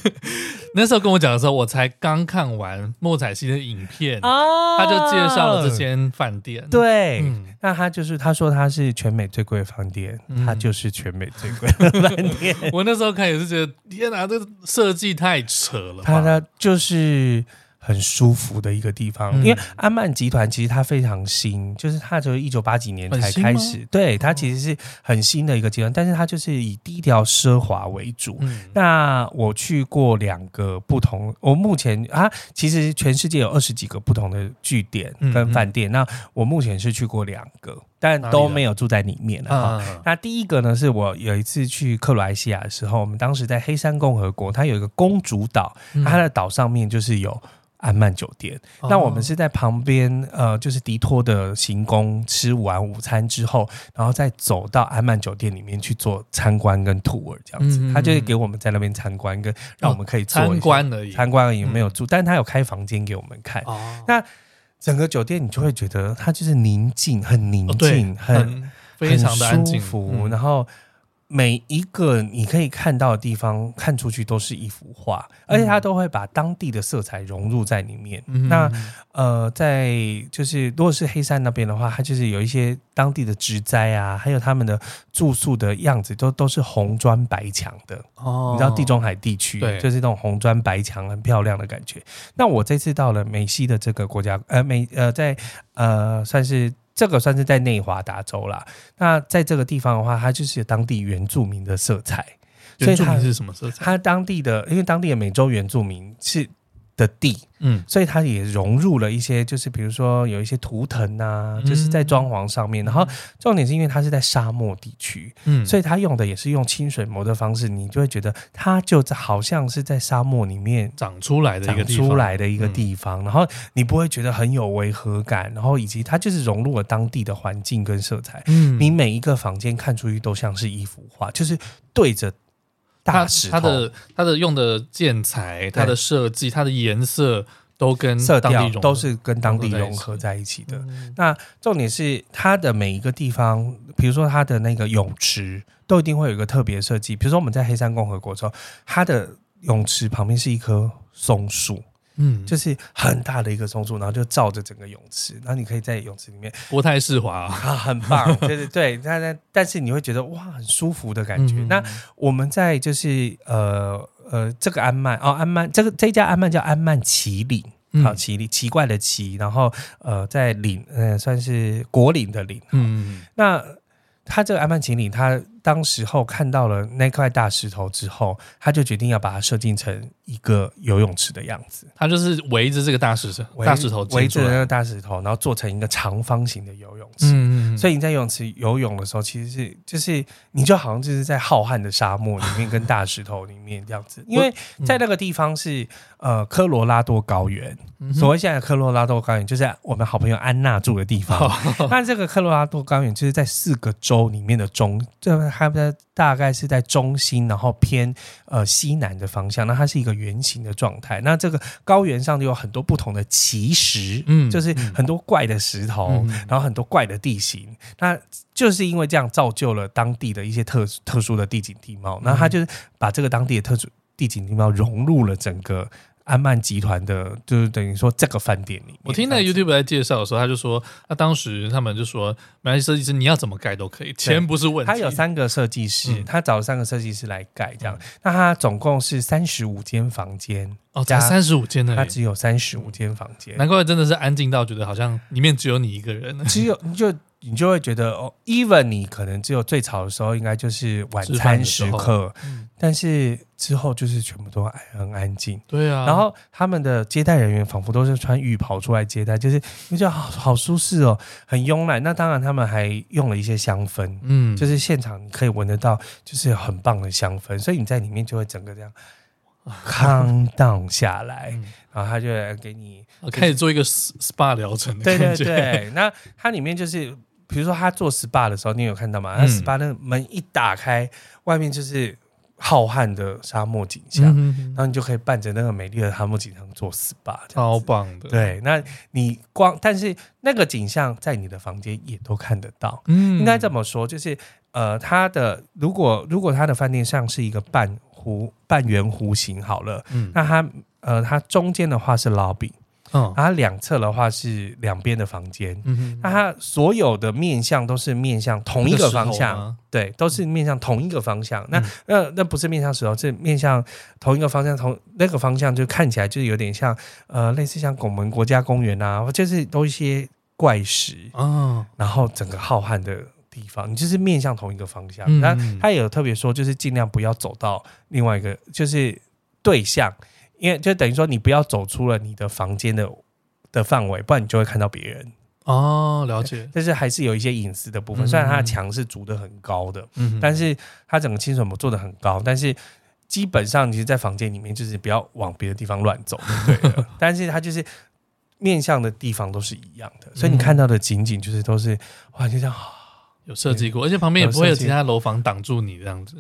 *laughs* 那时候跟我讲的时候，我才刚看完莫彩希的影片，哦、他就介绍了这间饭店。对，嗯、那他就是他说他是全美最贵的饭店，嗯、他就是全美最贵的饭店。*laughs* 我那时候看也是觉得，天哪，这个设计太扯了。他他就是。很舒服的一个地方，因为安曼集团其实它非常新，就是它就是一九八几年才开始，对，它其实是很新的一个集团，但是它就是以低调奢华为主。嗯、那我去过两个不同，我目前啊，其实全世界有二十几个不同的据点跟饭店，那我目前是去过两个。但都没有住在里面了哈。那第一个呢，是我有一次去克罗埃西亚的时候，我们当时在黑山共和国，它有一个公主岛，它的岛上面就是有。安曼酒店，那我们是在旁边，呃，就是迪托的行宫吃完午餐之后，然后再走到安曼酒店里面去做参观跟 tour 这样子。嗯、他就是给我们在那边参观，跟让我们可以做参观而已，参观而已，没有住，嗯、但是他有开房间给我们看。哦、那整个酒店你就会觉得它就是宁静，很宁静，很、很非常的安静，舒服，然后。每一个你可以看到的地方，看出去都是一幅画，而且它都会把当地的色彩融入在里面。嗯、那呃，在就是如果是黑山那边的话，它就是有一些当地的植栽啊，还有他们的住宿的样子，都都是红砖白墙的。哦，你知道地中海地区，对，就是那种红砖白墙很漂亮的感觉。那我这次到了美西的这个国家，呃，美呃，在呃，算是。这个算是在内华达州啦。那在这个地方的话，它就是有当地原住民的色彩。原住民是什么色彩？它当地的，因为当地的美洲原住民是。的地，嗯，所以它也融入了一些，就是比如说有一些图腾啊，嗯、就是在装潢上面。然后重点是因为它是在沙漠地区，嗯，所以它用的也是用清水模的方式，你就会觉得它就好像是在沙漠里面长出来的一个长出来的一个地方。然后你不会觉得很有违和感，然后以及它就是融入了当地的环境跟色彩。嗯，你每一个房间看出去都像是一幅画，就是对着。大石头，它的它的用的建材，它的设计，它的颜色都跟色调都是跟当地融合在一起的。那重点是它的每一个地方，比如说它的那个泳池，都一定会有一个特别设计。比如说我们在黑山共和国的时候，它的泳池旁边是一棵松树。嗯，就是很大的一个松树，然后就照着整个泳池，然后你可以在泳池里面国泰世华啊，很棒，对 *laughs* 对对，但但但是你会觉得哇，很舒服的感觉。嗯、那我们在就是呃呃这个安曼哦，安曼这个这家安曼叫安曼奇岭，好奇岭奇怪的奇，然后呃在岭呃算是国岭的岭，嗯，那它这个安曼奇岭他。当时候看到了那块大石头之后，他就决定要把它设计成一个游泳池的样子。他就是围着这个大石头，大石头围着那个大石头，然后做成一个长方形的游泳池。嗯嗯。所以你在游泳池游泳的时候，其实是就是你就好像就是在浩瀚的沙漠里面跟大石头里面这样子。因为在那个地方是呃科罗拉多高原，所谓现在的科罗拉多高原就是我们好朋友安娜住的地方。*laughs* 那这个科罗拉多高原就是在四个州里面的中这。它在大概是在中心，然后偏呃西南的方向。那它是一个圆形的状态。那这个高原上就有很多不同的奇石，嗯，就是很多怪的石头，嗯、然后很多怪的地形。嗯、那就是因为这样造就了当地的一些特特殊的地景地貌。那它就是把这个当地的特殊地景地貌融入了整个。安曼集团的，就是等于说这个饭店里面，我听那个 YouTube 在介绍的时候，他就说，那当时他们就说，没关系，设计师你要怎么盖都可以，钱不是问题。他有三个设计师，嗯、他找了三个设计师来盖，这样。嗯、那他总共是三十五间房间，哦，才三十五间呢，他只有三十五间房间，难怪真的是安静到觉得好像里面只有你一个人，只有你就。你就会觉得哦，even 你可能只有最吵的时候，应该就是晚餐时刻，嗯、但是之后就是全部都很安静。对啊，然后他们的接待人员仿佛都是穿浴袍出来接待，就是你觉得好好舒适哦，很慵懒。那当然，他们还用了一些香氛，嗯，就是现场你可以闻得到，就是很棒的香氛，所以你在里面就会整个这样。*laughs* calm down 下来，嗯、然后他就来给你开始做一个 SPA 疗程。对对对，那它里面就是，比如说他做 SPA 的时候，你有看到吗？他 SPA 那个门一打开，外面就是浩瀚的沙漠景象，然后你就可以伴着那个美丽的沙漠景象做 SPA，超棒的。对，那你光，但是那个景象在你的房间也都看得到。嗯，应该这么说，就是呃，他的如果如果他的饭店上是一个半。弧半圆弧形好了，嗯，那他呃，他中间的话是 lobby，嗯，它两侧的话是两边的房间，嗯，那它所有的面向都是面向同一个方向，对，都是面向同一个方向。嗯、那那那不是面向石头，是面向同一个方向，同那个方向就看起来就是有点像呃，类似像拱门国家公园啊，就是都一些怪石，嗯，然后整个浩瀚的。地方，你就是面向同一个方向。那、嗯、他也有特别说，就是尽量不要走到另外一个，就是对象，因为就等于说你不要走出了你的房间的的范围，不然你就会看到别人。哦，了解。但是还是有一些隐私的部分，嗯、虽然它的墙是筑的很高的，嗯，但是它整个清水模做的很高，但是基本上你是，在房间里面就是不要往别的地方乱走，对。*laughs* 但是它就是面向的地方都是一样的，所以你看到的景景就是都是哇，就这样有设计过，而且旁边也不会有其他楼房挡住你这样子。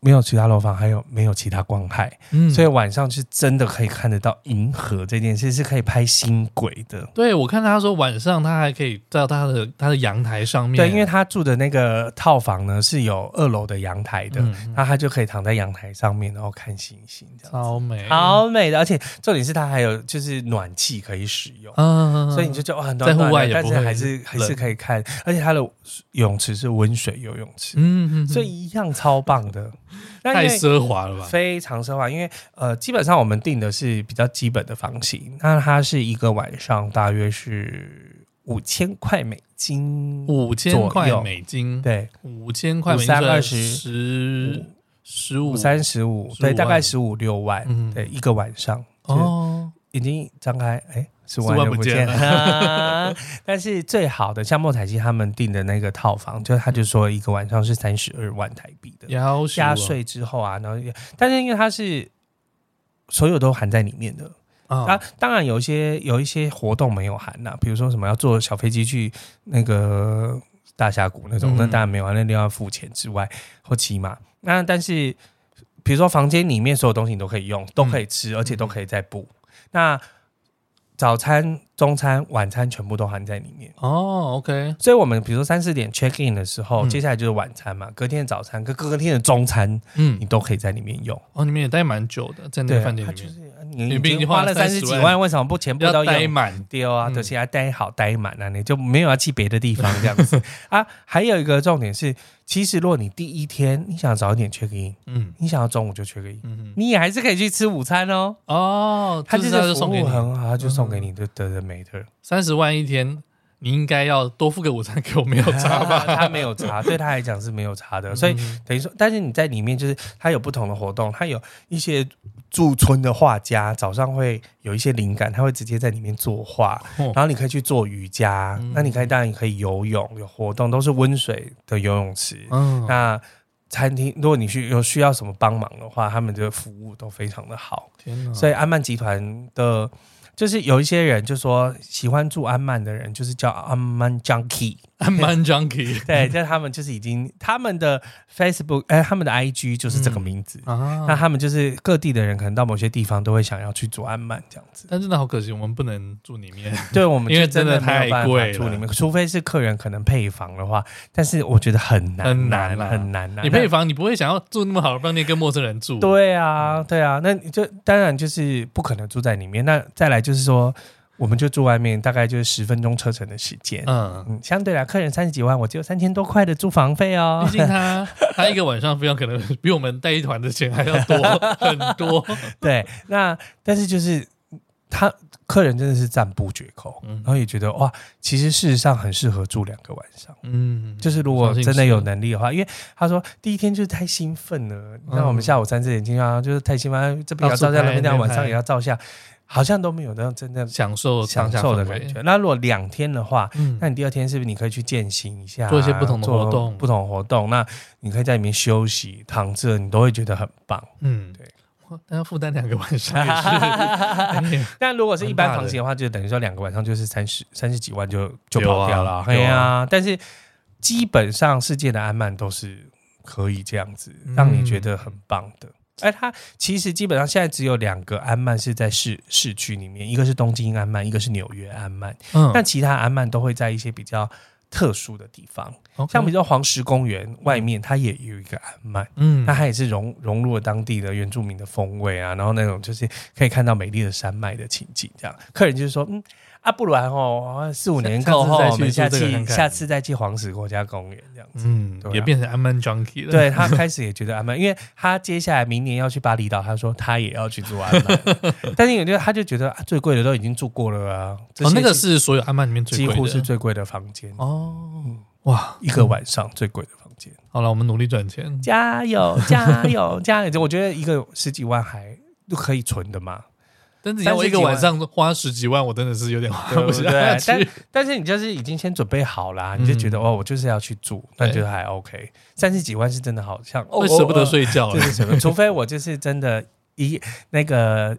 没有其他楼房，还有没有其他光害，嗯，所以晚上是真的可以看得到银河这件事，是可以拍星轨的。对，我看他说晚上他还可以到他的他的阳台上面，对，因为他住的那个套房呢是有二楼的阳台的，嗯、那他就可以躺在阳台上面，然后看星星，这样超美，好美的。而且重点是他还有就是暖气可以使用，嗯，所以你就觉得哇，在户外但是还是还是可以看，而且他的泳池是温水游泳池，嗯嗯，所以一样超棒的。太奢华了吧？非常奢华，因为呃，基本上我们订的是比较基本的房型，那它是一个晚上大约是五千块美金，五千块美金，对，五千块美金，三二十十十五三十五，对，大概十五六万，嗯，对，一个晚上。哦，眼睛张开，哎。十万就不见了，*laughs* 但是最好的像莫彩希他们订的那个套房，就他就说一个晚上是三十二万台币的，加税之后啊，然后但是因为它是所有都含在里面的。啊，当然有一些有一些活动没有含呐，比如说什么要坐小飞机去那个大峡谷那种，那当然没有，啊那另外付钱之外或骑马，那但是比如说房间里面所有东西你都可以用，都可以吃，而且都可以再补。那。早餐、中餐、晚餐全部都含在里面哦。OK，所以我们比如说三四点 check in 的时候，嗯、接下来就是晚餐嘛。隔天的早餐跟隔天的中餐，嗯，你都可以在里面用。哦，你们也待蛮久的，在那个饭店里面。是你已经花了三十几万，为什么不全部都待满丢啊？而且还待好待满啊，你就没有要去别的地方这样子 *laughs* 啊？还有一个重点是。其实，如果你第一天你想早一点 check in，嗯，你想要中午就 check in，嗯，你也还是可以去吃午餐哦。哦，他就是服务很好，他就送给你的德的美特。三十万一天，你应该要多付个午餐给我，没有差吧？*laughs* 他没有差，对他来讲是没有差的。所以等于说，但是你在里面就是他有不同的活动，他有一些。驻村的画家早上会有一些灵感，他会直接在里面作画，然后你可以去做瑜伽，那你可以当然也可以游泳，有活动都是温水的游泳池。那餐厅如果你需有需要什么帮忙的话，他们的服务都非常的好。天所以安曼集团的。就是有一些人就说喜欢住安曼的人，就是叫安曼 junkie，*laughs* 安曼 junkie，*laughs* 对，就他们就是已经他们的 Facebook，哎，他们的 IG 就是这个名字。嗯啊、那他们就是各地的人，可能到某些地方都会想要去做安曼这样子。但真的好可惜，我们不能住里面。*laughs* 对，我们因为真的太贵住里面，除非是客人可能配房的话，但是我觉得很难，很难，很难。你配房，你不会想要住那么好的饭店跟陌生人住。对啊，对啊，那就当然就是不可能住在里面。那再来就。就是说，我们就住外面，大概就是十分钟车程的时间。嗯嗯，相对来，客人三十几万，我只有三千多块的租房费哦。毕竟他他一个晚上费用可能比我们带一团的钱还要多 *laughs* 很多。对，那但是就是他客人真的是赞不绝口，嗯、然后也觉得哇，其实事实上很适合住两个晚上。嗯，就是如果真的有能力的话，因为他说第一天就是太兴奋了，那、嗯、我们下午三四点进啊，就是太兴奋，这边要照相，那边晚上也要照相。好像都没有那种真正享受享受的感觉。那如果两天的话，嗯，那你第二天是不是你可以去践行一下，做一些不同的活动？不同活动，那你可以在里面休息、躺着，你都会觉得很棒。嗯，对。但要负担两个晚上也是。*laughs* 但如果是一般房型的话，就等于说两个晚上就是三十三十几万就就跑掉了。对啊，但是基本上世界的安曼都是可以这样子，让你觉得很棒的。哎，它其实基本上现在只有两个安曼是在市市区里面，一个是东京安曼，一个是纽约安曼。嗯，但其他安曼都会在一些比较特殊的地方像比如说黄石公园外面，它也有一个安曼。嗯，那它也是融融入了当地的原住民的风味啊，然后那种就是可以看到美丽的山脉的情景，这样客人就是说，嗯。啊，不然哦，四五年过后，*laughs* 我们下次下次再去黄石国家公园这样子，嗯，也变成安曼 junkie 了。对，他 *laughs* 开始也觉得安曼，因为他接下来明年要去巴厘岛，他说他也要去住安曼，*laughs* 但是有就他就觉得最贵的都已经住过了啊。哦，那个是所有安曼里面几乎是最贵的房间哦。哇，一个晚上最贵的房间。好了，我们努力赚钱，加油，加油，加油！我觉得一个十几万还都可以存的嘛。但是你要我一个晚上花十几万，我真的是有点花不下 *laughs* 去。但但是你就是已经先准备好了，你就觉得哦，我就是要去住，那觉得还 OK。三十几万是真的好像会舍不得睡觉？*laughs* 除非我就是真的，一那个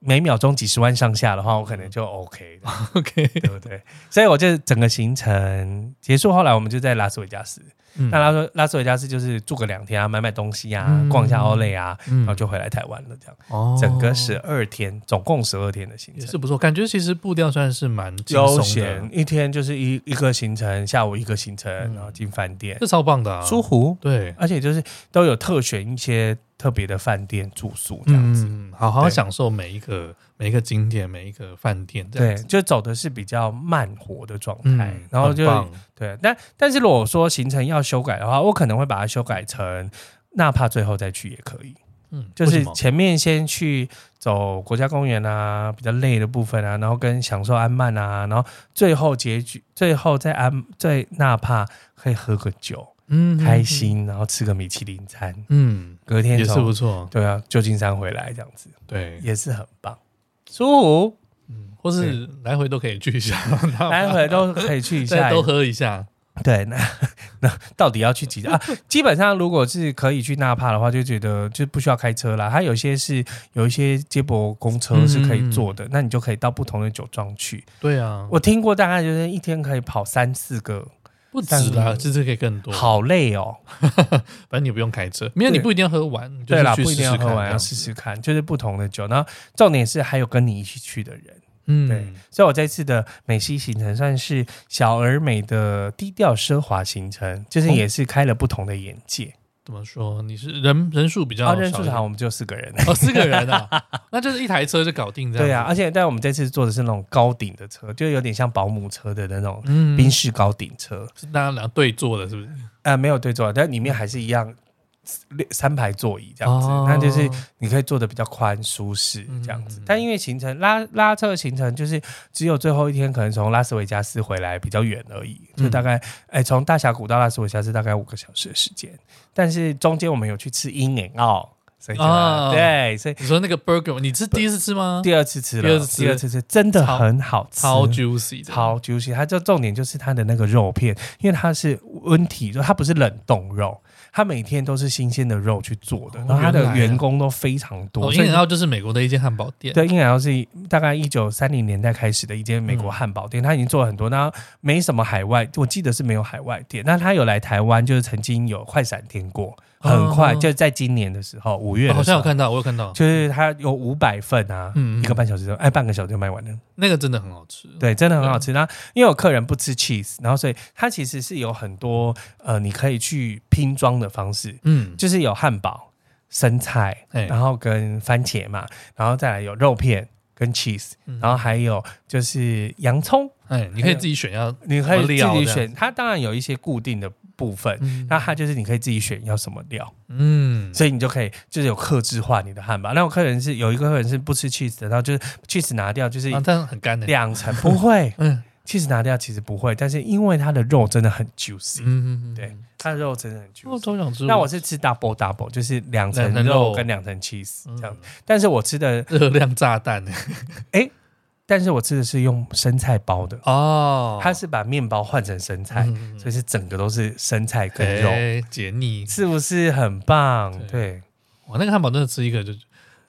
每秒钟几十万上下的话，我可能就 OK 的，*laughs* OK，对不对？所以我就整个行程结束，后来我们就在拉斯维加斯。嗯、那拉斯维加斯就是住个两天啊，买买东西啊，嗯、逛一下奥莱啊，嗯、然后就回来台湾了。这样，哦、整个十二天，总共十二天的行程。是不错。感觉其实步调算是蛮悠闲，一天就是一一个行程，下午一个行程，嗯、然后进饭店，这超棒的、啊，舒服。对，而且就是都有特选一些特别的饭店住宿这样子，嗯、好好享受每一个。每一个景点，每一个饭店，对，就走的是比较慢活的状态，嗯、然后就对。但但是如果说行程要修改的话，我可能会把它修改成纳帕最后再去也可以。嗯，就是前面先去走国家公园啊，比较累的部分啊，然后跟享受安曼啊，然后最后结局，最后在安在纳帕可以喝个酒，嗯，开心，然后吃个米其林餐，嗯，隔天也是不错。对啊，旧金山回来这样子，对，也是很棒。舒服，嗯，或是来回都可以去一下，来回都可以去一下，*laughs* *laughs* 都喝一下。对，那 *laughs* 那到底要去几家啊？基本上如果是可以去纳帕的话，就觉得就不需要开车啦。它有些是有一些接驳公车是可以坐的，嗯、那你就可以到不同的酒庄去。对啊，我听过大概就是一天可以跑三四个。不止啦，这次可以更多。好累哦，*laughs* 反正你不用开车，没有你不一定要喝完。对啦，不一定要喝完，要试试看，就是不同的酒。然后重点是还有跟你一起去的人，嗯，对。所以我这次的美西行程算是小而美的低调奢华行程，就是也是开了不同的眼界。怎么说？你是人人数比较少，人数少，我们就四个人哦，四个人啊，*laughs* 那就是一台车就搞定这样。对啊，而且但我们这次坐的是那种高顶的车，就有点像保姆车的那种宾士高顶车，是大家俩对坐的，是不是？啊，没有对坐，但里面还是一样。三排座椅这样子，那、哦、就是你可以坐的比较宽舒适这样子。嗯、但因为行程拉拉车的行程就是只有最后一天可能从拉斯维加斯回来比较远而已，就大概哎从大峡谷到拉斯维加斯大概五个小时的时间。但是中间我们有去吃 In-N-Out，所以哦，对，所以你说那个 burger 你是第一次吃吗？第二次吃了，第二次吃，第二次吃真的很好吃，超 juicy，超 juicy。它就重点就是它的那个肉片，因为它是温体，就它不是冷冻肉。他每天都是新鲜的肉去做的，然后他的员工都非常多。In-N-Out 就是美国的一间汉堡店。对，In-N-Out 是大概一九三零年代开始的一间美国汉堡店，他已经做了很多，那没什么海外，我记得是没有海外店。那他有来台湾，就是曾经有快闪店过。很快就在今年的时候，五月好像有看到，我有看到，就是它有五百份啊，嗯，一个半小时就哎，半个小时就卖完了。那个真的很好吃，对，真的很好吃。然后因为有客人不吃 cheese，然后所以它其实是有很多呃，你可以去拼装的方式，嗯，就是有汉堡、生菜，然后跟番茄嘛，然后再来有肉片跟 cheese，然后还有就是洋葱，哎，你可以自己选要，你可以自己选。它当然有一些固定的。部分，嗯、那它就是你可以自己选要什么料，嗯，所以你就可以就是有克制化你的汉堡。那我客人是有一个客人是不吃 cheese 的，然后就是 cheese 拿掉，就是很干的。两层。*laughs* 不会，嗯，cheese 拿掉其实不会，但是因为它的肉真的很 juicy，嗯嗯嗯，对，它的肉真的很 juicy。那我是吃 double double，就是两层肉。跟两层 cheese 这样，嗯、但是我吃的热量炸弹，哎、欸。但是我吃的是用生菜包的。哦，他是把面包换成生菜，嗯、所以是整个都是生菜跟肉，解腻，是不是很棒？对，我那个汉堡真的吃一个就。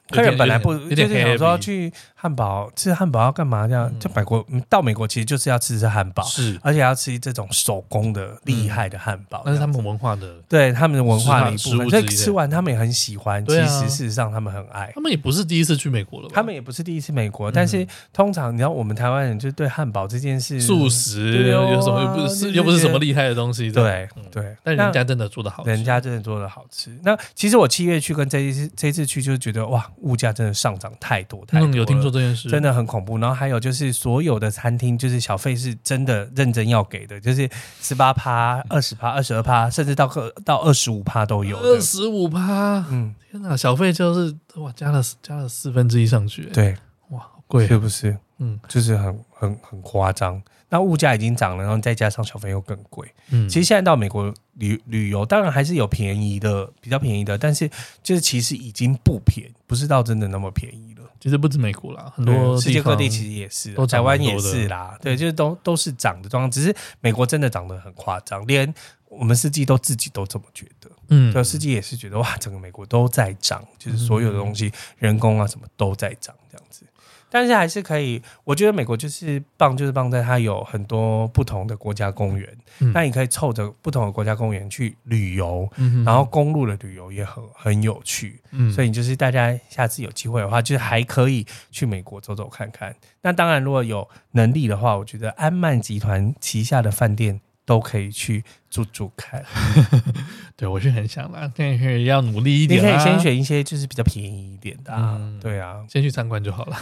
客人本来不就是想说要去汉堡吃汉堡要干嘛？这样就美国到美国其实就是要吃吃汉堡，是而且要吃这种手工的厉害的汉堡，那是他们文化的，对他们的文化的一部分。所以吃完他们也很喜欢。其实事实上他们很爱。他们也不是第一次去美国了，他们也不是第一次美国，但是通常你知道我们台湾人就对汉堡这件事，素食有什么又不是又不是什么厉害的东西？对对，但人家真的做的好，人家真的做的好吃。那其实我七月去跟这一次这一次去就是觉得哇，物价真的上。涨太多太多，有听说这件事，真的很恐怖。然后还有就是，所有的餐厅就是小费是真的认真要给的，就是十八趴、二十趴、二十二趴，甚至到个到二十五趴都有。二十五趴，嗯，天哪，小费就是哇，加了加了四分之一上去。对，哇，好贵，是不是？嗯，就是很很很夸张。那物价已经涨了，然后再加上小费又更贵。嗯，其实现在到美国旅旅游，当然还是有便宜的，比较便宜的，但是就是其实已经不便宜，不是到真的那么便宜了。其实不止美国啦，很多世界各地其实也是，台湾也是啦。对，就是都都是涨的状况，只是美国真的涨得很夸张，连我们司机都自己都这么觉得。嗯，就司机也是觉得哇，整个美国都在涨，就是所有的东西，人工啊什么都在涨，这样子。但是还是可以，我觉得美国就是棒，就是棒在它有很多不同的国家公园，嗯、那你可以凑着不同的国家公园去旅游，嗯、然后公路的旅游也很很有趣，嗯、所以你就是大家下次有机会的话，就是还可以去美国走走看看。那当然，如果有能力的话，我觉得安曼集团旗下的饭店。都可以去住住看，*laughs* 对，我是很想啦，但是要努力一点。你可以先选一些就是比较便宜一点的，啊，嗯、对啊，先去参观就好了。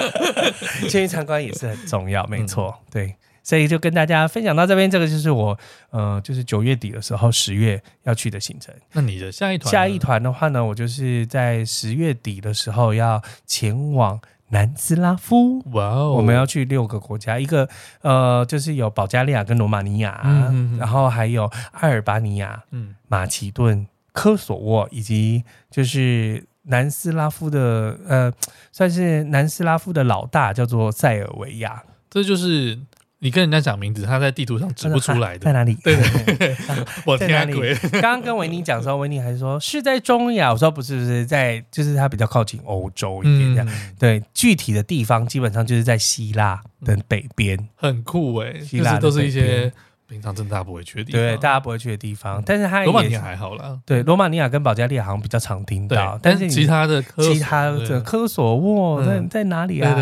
*laughs* 先去参观也是很重要，没错，对，所以就跟大家分享到这边，这个就是我呃，就是九月底的时候，十月要去的行程。那你的下一团，下一团的话呢，我就是在十月底的时候要前往。南斯拉夫，哇哦！我们要去六个国家，一个呃，就是有保加利亚跟罗马尼亚，嗯、哼哼然后还有阿尔巴尼亚、嗯、马其顿、科索沃，以及就是南斯拉夫的呃，算是南斯拉夫的老大，叫做塞尔维亚。这就是。你跟人家讲名字，他在地图上指不出来的，在哪里？*laughs* *laughs* 对，我天哪里？*laughs* 刚刚跟维尼讲的时候，维尼还说是在中亚，我说不是，不是在，就是它比较靠近欧洲一点这样。嗯、对，具体的地方基本上就是在希腊的北边，很酷哎、欸，希腊都是一些。平常真的大家不会去的地方，对，大家不会去的地方，但是它罗马尼亚还好啦。对，罗马尼亚跟保加利亚好像比较常听到，但是其他的其他的科索沃在在哪里啊？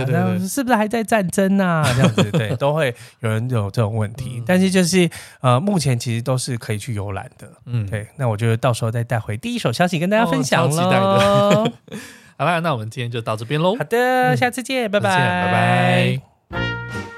是不是还在战争啊？*laughs* 这样子，对，都会有人有这种问题。但是就是呃，目前其实都是可以去游览的。嗯，对，那我就到时候再带回第一手消息跟大家分享喽。期待的。*laughs* 好啦，那我们今天就到这边喽。好的，下次见，拜拜，拜拜。